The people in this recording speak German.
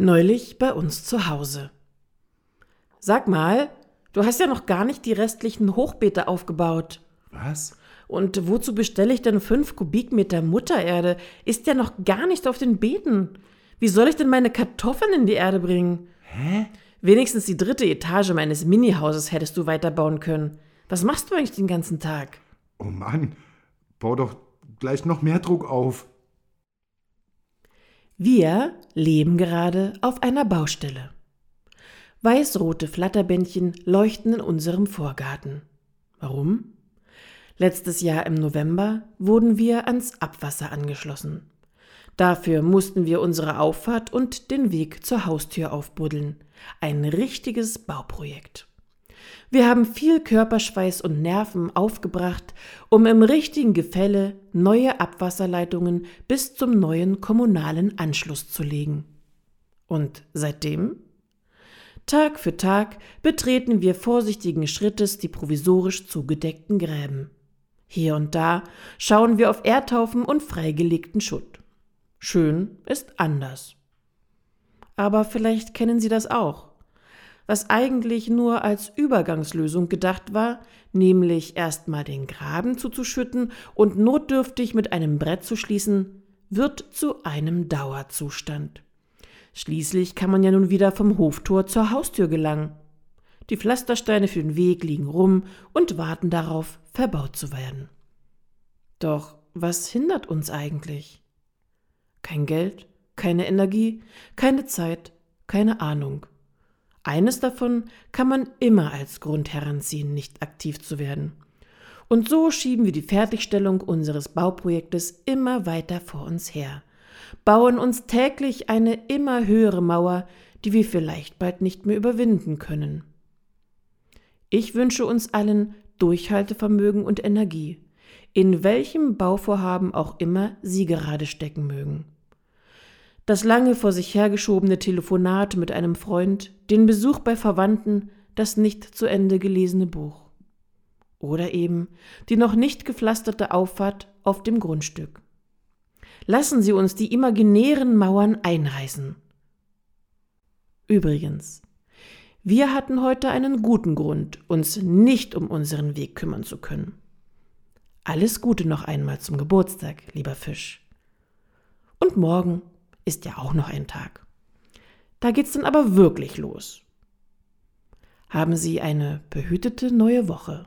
Neulich bei uns zu Hause. Sag mal, du hast ja noch gar nicht die restlichen Hochbeete aufgebaut. Was? Und wozu bestelle ich denn fünf Kubikmeter Muttererde? Ist ja noch gar nicht auf den Beeten. Wie soll ich denn meine Kartoffeln in die Erde bringen? Hä? Wenigstens die dritte Etage meines Minihauses hättest du weiterbauen können. Was machst du eigentlich den ganzen Tag? Oh Mann, bau doch gleich noch mehr Druck auf. Wir leben gerade auf einer Baustelle. Weißrote Flatterbändchen leuchten in unserem Vorgarten. Warum? Letztes Jahr im November wurden wir ans Abwasser angeschlossen. Dafür mussten wir unsere Auffahrt und den Weg zur Haustür aufbuddeln. Ein richtiges Bauprojekt. Wir haben viel Körperschweiß und Nerven aufgebracht, um im richtigen Gefälle neue Abwasserleitungen bis zum neuen kommunalen Anschluss zu legen. Und seitdem? Tag für Tag betreten wir vorsichtigen Schrittes die provisorisch zugedeckten Gräben. Hier und da schauen wir auf Erdhaufen und freigelegten Schutt. Schön ist anders. Aber vielleicht kennen Sie das auch was eigentlich nur als Übergangslösung gedacht war, nämlich erstmal den Graben zuzuschütten und notdürftig mit einem Brett zu schließen, wird zu einem Dauerzustand. Schließlich kann man ja nun wieder vom Hoftor zur Haustür gelangen. Die Pflastersteine für den Weg liegen rum und warten darauf, verbaut zu werden. Doch was hindert uns eigentlich? Kein Geld, keine Energie, keine Zeit, keine Ahnung. Eines davon kann man immer als Grund heranziehen, nicht aktiv zu werden. Und so schieben wir die Fertigstellung unseres Bauprojektes immer weiter vor uns her, bauen uns täglich eine immer höhere Mauer, die wir vielleicht bald nicht mehr überwinden können. Ich wünsche uns allen Durchhaltevermögen und Energie, in welchem Bauvorhaben auch immer Sie gerade stecken mögen das lange vor sich hergeschobene Telefonat mit einem Freund, den Besuch bei Verwandten, das nicht zu Ende gelesene Buch. Oder eben die noch nicht gepflasterte Auffahrt auf dem Grundstück. Lassen Sie uns die imaginären Mauern einreißen. Übrigens, wir hatten heute einen guten Grund, uns nicht um unseren Weg kümmern zu können. Alles Gute noch einmal zum Geburtstag, lieber Fisch. Und morgen ist ja auch noch ein Tag. Da geht's dann aber wirklich los. Haben Sie eine behütete neue Woche.